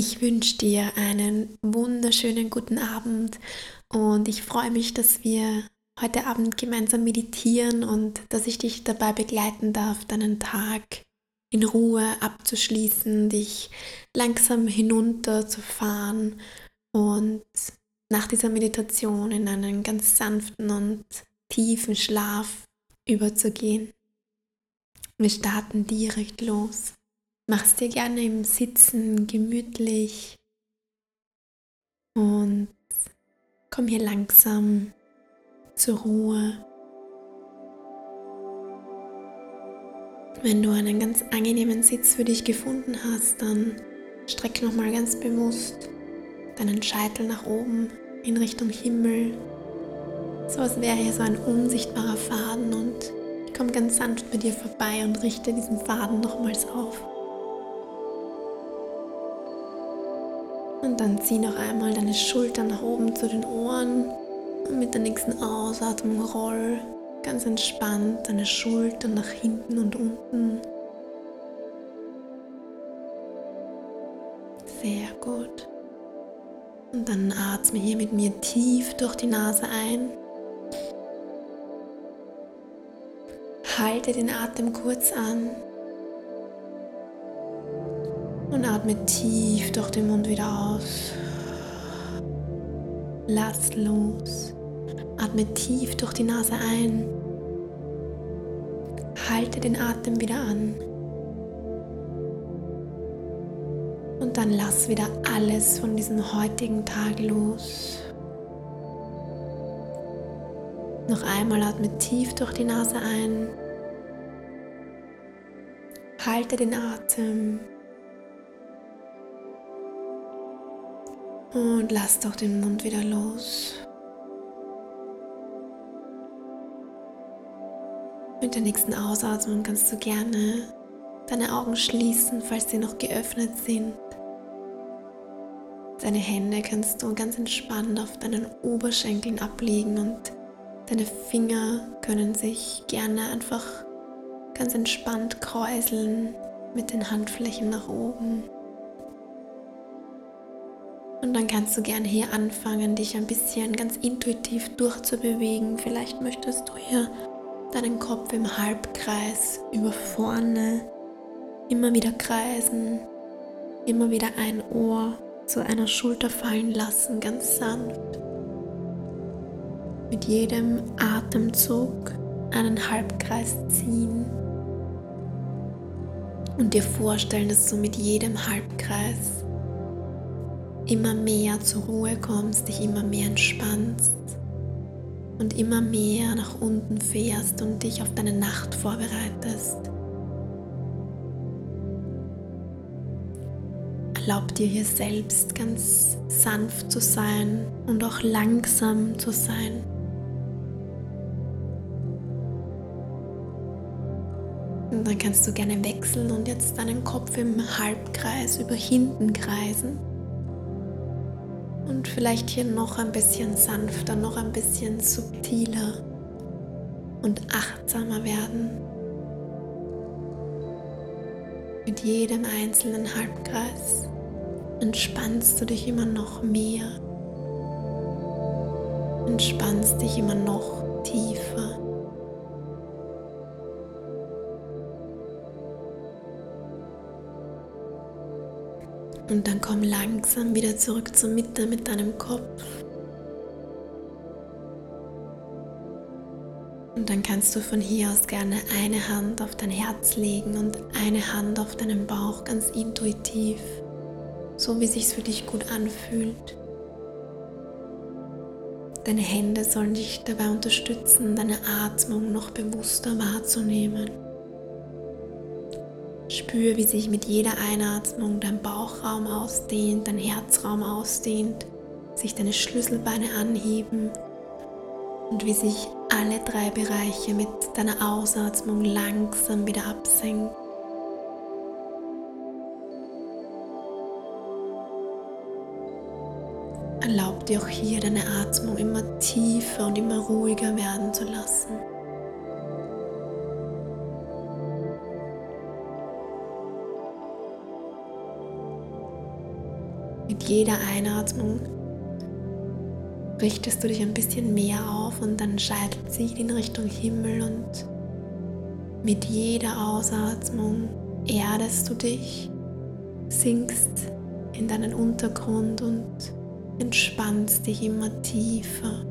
Ich wünsche dir einen wunderschönen guten Abend und ich freue mich, dass wir heute Abend gemeinsam meditieren und dass ich dich dabei begleiten darf, deinen Tag in Ruhe abzuschließen, dich langsam hinunterzufahren und nach dieser Meditation in einen ganz sanften und tiefen Schlaf überzugehen. Wir starten direkt los. Mach's dir gerne im Sitzen gemütlich und komm hier langsam zur Ruhe. Wenn du einen ganz angenehmen Sitz für dich gefunden hast, dann streck nochmal ganz bewusst deinen Scheitel nach oben in Richtung Himmel. So als wäre hier so ein unsichtbarer Faden und ich komme ganz sanft bei dir vorbei und richte diesen Faden nochmals auf. Und dann zieh noch einmal deine Schultern nach oben zu den Ohren und mit der nächsten Ausatmung roll ganz entspannt deine Schultern nach hinten und unten. Sehr gut. Und dann atme hier mit mir tief durch die Nase ein. Halte den Atem kurz an und atme tief durch den Mund wieder aus. Lass los. Atme tief durch die Nase ein. Halte den Atem wieder an. Und dann lass wieder alles von diesem heutigen Tag los. Noch einmal atme tief durch die Nase ein. Halte den Atem. Und lass doch den Mund wieder los. Mit der nächsten Ausatmung kannst du gerne deine Augen schließen, falls sie noch geöffnet sind. Deine Hände kannst du ganz entspannt auf deinen Oberschenkeln ablegen und deine Finger können sich gerne einfach ganz entspannt kräuseln mit den Handflächen nach oben. Und dann kannst du gerne hier anfangen, dich ein bisschen ganz intuitiv durchzubewegen. Vielleicht möchtest du hier deinen Kopf im Halbkreis über vorne immer wieder kreisen, immer wieder ein Ohr zu einer Schulter fallen lassen, ganz sanft. Mit jedem Atemzug einen Halbkreis ziehen und dir vorstellen, dass du mit jedem Halbkreis immer mehr zur Ruhe kommst, dich immer mehr entspannst und immer mehr nach unten fährst und dich auf deine Nacht vorbereitest. Erlaub dir hier selbst ganz sanft zu sein und auch langsam zu sein. Und dann kannst du gerne wechseln und jetzt deinen Kopf im Halbkreis über hinten kreisen und vielleicht hier noch ein bisschen sanfter, noch ein bisschen subtiler und achtsamer werden. Mit jedem einzelnen Halbkreis entspannst du dich immer noch mehr, entspannst dich immer noch tiefer. Und dann komm langsam wieder zurück zur Mitte mit deinem Kopf. Und dann kannst du von hier aus gerne eine Hand auf dein Herz legen und eine Hand auf deinen Bauch ganz intuitiv, so wie sich's für dich gut anfühlt. Deine Hände sollen dich dabei unterstützen, deine Atmung noch bewusster wahrzunehmen. Spür, wie sich mit jeder Einatmung dein Bauchraum ausdehnt, dein Herzraum ausdehnt, sich deine Schlüsselbeine anheben und wie sich alle drei Bereiche mit deiner Ausatmung langsam wieder absenken. Erlaub dir auch hier deine Atmung immer tiefer und immer ruhiger werden zu lassen. Jeder Einatmung richtest du dich ein bisschen mehr auf und dann scheidet sie in Richtung Himmel und mit jeder Ausatmung erdest du dich, sinkst in deinen Untergrund und entspannst dich immer tiefer.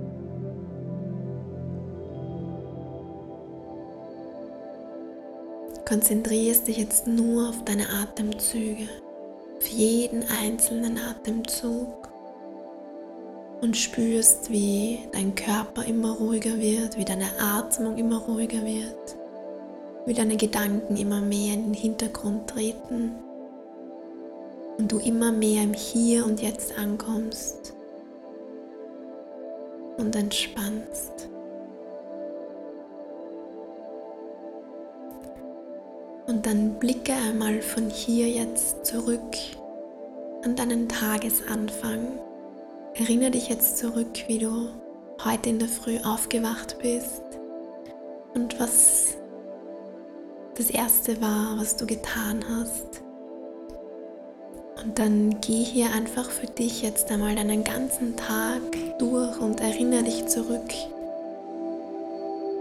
Konzentrierst dich jetzt nur auf deine Atemzüge, auf jeden einzelnen Atemzug und spürst, wie dein Körper immer ruhiger wird, wie deine Atmung immer ruhiger wird wie deine Gedanken immer mehr in den Hintergrund treten und du immer mehr im Hier und Jetzt ankommst und entspannst. Und dann blicke einmal von hier jetzt zurück an deinen Tagesanfang. Erinnere dich jetzt zurück, wie du heute in der Früh aufgewacht bist und was das Erste war, was du getan hast. Und dann geh hier einfach für dich jetzt einmal deinen ganzen Tag durch und erinnere dich zurück,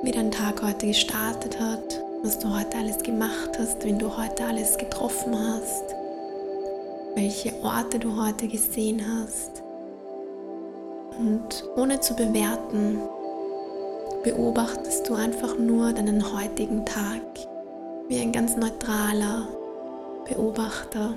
wie dein Tag heute gestartet hat, was du heute alles gemacht hast, wen du heute alles getroffen hast, welche Orte du heute gesehen hast. Und ohne zu bewerten, beobachtest du einfach nur deinen heutigen Tag wie ein ganz neutraler Beobachter.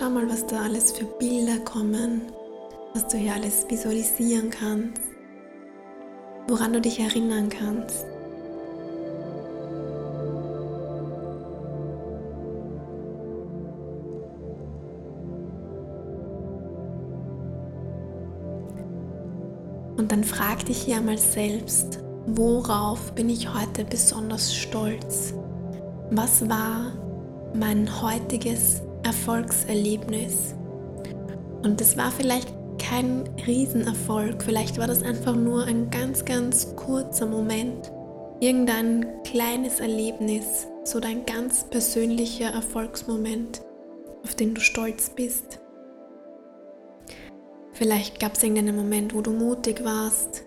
Schau mal, was da alles für Bilder kommen, was du hier alles visualisieren kannst, woran du dich erinnern kannst. Und dann frag dich hier einmal selbst, worauf bin ich heute besonders stolz? Was war mein heutiges Erfolgserlebnis? Und es war vielleicht kein Riesenerfolg, vielleicht war das einfach nur ein ganz, ganz kurzer Moment, irgendein kleines Erlebnis, so dein ganz persönlicher Erfolgsmoment, auf den du stolz bist. Vielleicht gab es irgendeinen Moment, wo du mutig warst,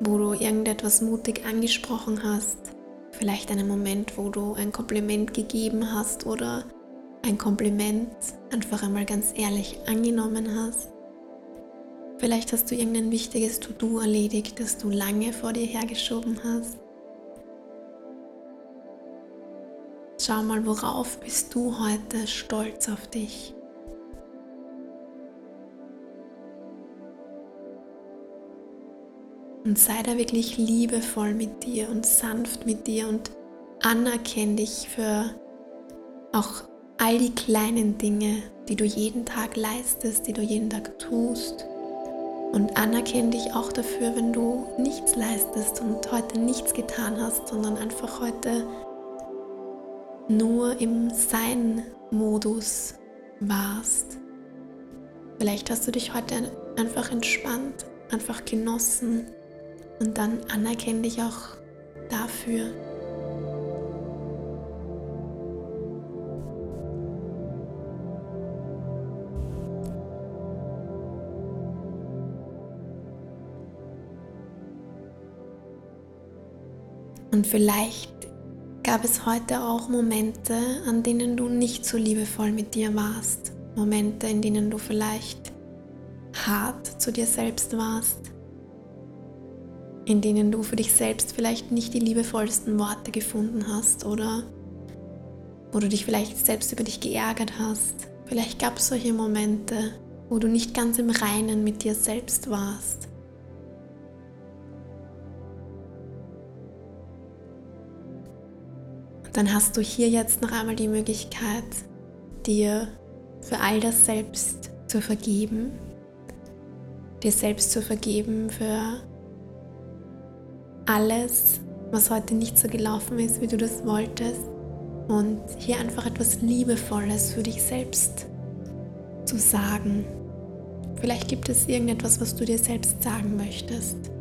wo du irgendetwas mutig angesprochen hast. Vielleicht einen Moment, wo du ein Kompliment gegeben hast oder ein Kompliment einfach einmal ganz ehrlich angenommen hast. Vielleicht hast du irgendein wichtiges To-Do erledigt, das du lange vor dir hergeschoben hast. Schau mal, worauf bist du heute stolz auf dich? Und sei da wirklich liebevoll mit dir und sanft mit dir und anerkenn dich für auch all die kleinen Dinge, die du jeden Tag leistest, die du jeden Tag tust. Und anerkenn dich auch dafür, wenn du nichts leistest und heute nichts getan hast, sondern einfach heute nur im Sein-Modus warst. Vielleicht hast du dich heute einfach entspannt, einfach genossen und dann anerkenne dich auch dafür. Und vielleicht gab es heute auch Momente, an denen du nicht so liebevoll mit dir warst. Momente, in denen du vielleicht hart zu dir selbst warst in denen du für dich selbst vielleicht nicht die liebevollsten Worte gefunden hast oder wo du dich vielleicht selbst über dich geärgert hast. Vielleicht gab es solche Momente, wo du nicht ganz im Reinen mit dir selbst warst. Dann hast du hier jetzt noch einmal die Möglichkeit, dir für all das selbst zu vergeben, dir selbst zu vergeben für alles, was heute nicht so gelaufen ist, wie du das wolltest. Und hier einfach etwas Liebevolles für dich selbst zu sagen. Vielleicht gibt es irgendetwas, was du dir selbst sagen möchtest.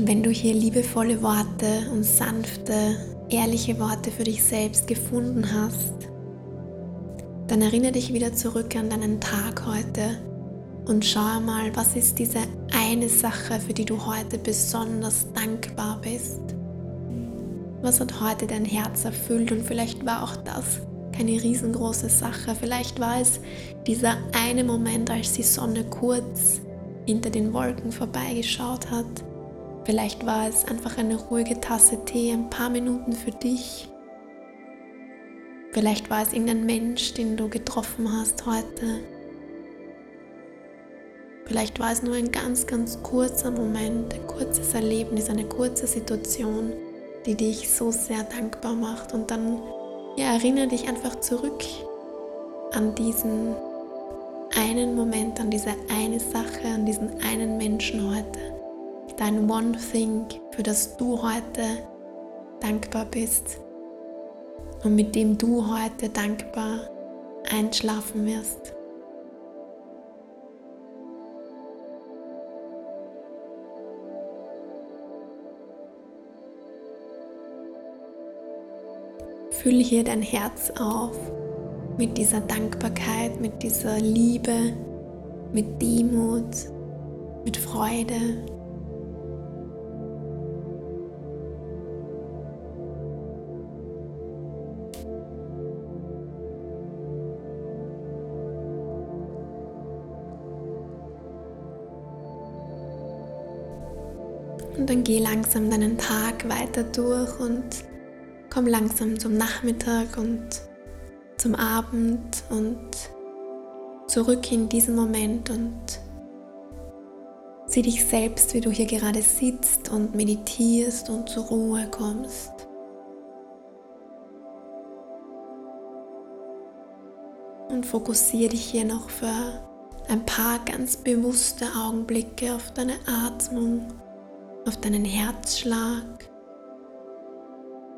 Und wenn du hier liebevolle Worte und sanfte, ehrliche Worte für dich selbst gefunden hast, dann erinnere dich wieder zurück an deinen Tag heute und schau mal, was ist diese eine Sache, für die du heute besonders dankbar bist. Was hat heute dein Herz erfüllt und vielleicht war auch das keine riesengroße Sache. Vielleicht war es dieser eine Moment, als die Sonne kurz hinter den Wolken vorbeigeschaut hat Vielleicht war es einfach eine ruhige Tasse Tee, ein paar Minuten für dich. Vielleicht war es irgendein Mensch, den du getroffen hast heute. Vielleicht war es nur ein ganz, ganz kurzer Moment, ein kurzes Erlebnis, eine kurze Situation, die dich so sehr dankbar macht. Und dann ja, erinnere dich einfach zurück an diesen einen Moment, an diese eine Sache, an diesen einen Menschen heute dein One Thing, für das du heute dankbar bist und mit dem du heute dankbar einschlafen wirst. Fülle hier dein Herz auf mit dieser Dankbarkeit, mit dieser Liebe, mit Demut, mit Freude, Und dann geh langsam deinen Tag weiter durch und komm langsam zum Nachmittag und zum Abend und zurück in diesen Moment und sieh dich selbst, wie du hier gerade sitzt und meditierst und zur Ruhe kommst. Und fokussiere dich hier noch für ein paar ganz bewusste Augenblicke auf deine Atmung auf deinen Herzschlag,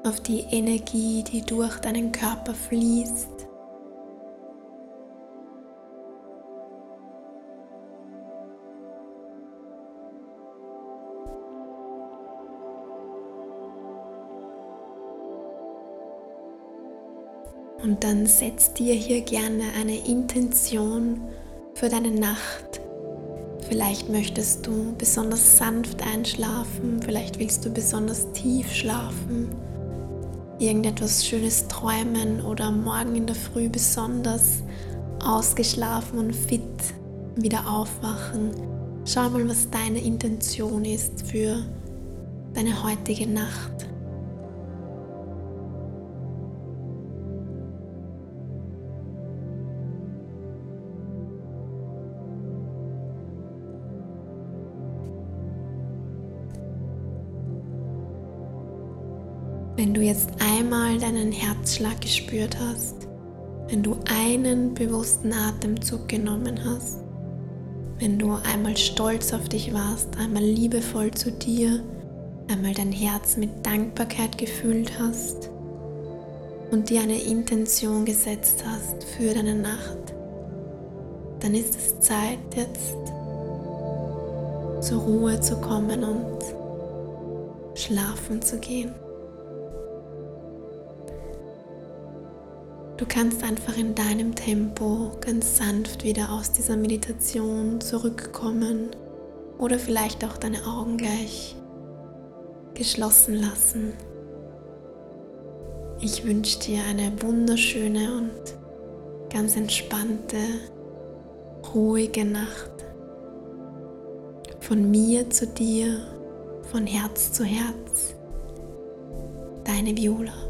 auf die Energie, die durch deinen Körper fließt. Und dann setz dir hier gerne eine Intention für deine Nacht Vielleicht möchtest du besonders sanft einschlafen, vielleicht willst du besonders tief schlafen, irgendetwas Schönes träumen oder morgen in der Früh besonders ausgeschlafen und fit wieder aufwachen. Schau mal, was deine Intention ist für deine heutige Nacht. Jetzt einmal deinen Herzschlag gespürt hast, wenn du einen bewussten Atemzug genommen hast, wenn du einmal stolz auf dich warst, einmal liebevoll zu dir, einmal dein Herz mit Dankbarkeit gefüllt hast und dir eine Intention gesetzt hast für deine Nacht, dann ist es Zeit jetzt zur Ruhe zu kommen und schlafen zu gehen. Du kannst einfach in deinem Tempo ganz sanft wieder aus dieser Meditation zurückkommen oder vielleicht auch deine Augen gleich geschlossen lassen. Ich wünsche dir eine wunderschöne und ganz entspannte, ruhige Nacht. Von mir zu dir, von Herz zu Herz. Deine Viola.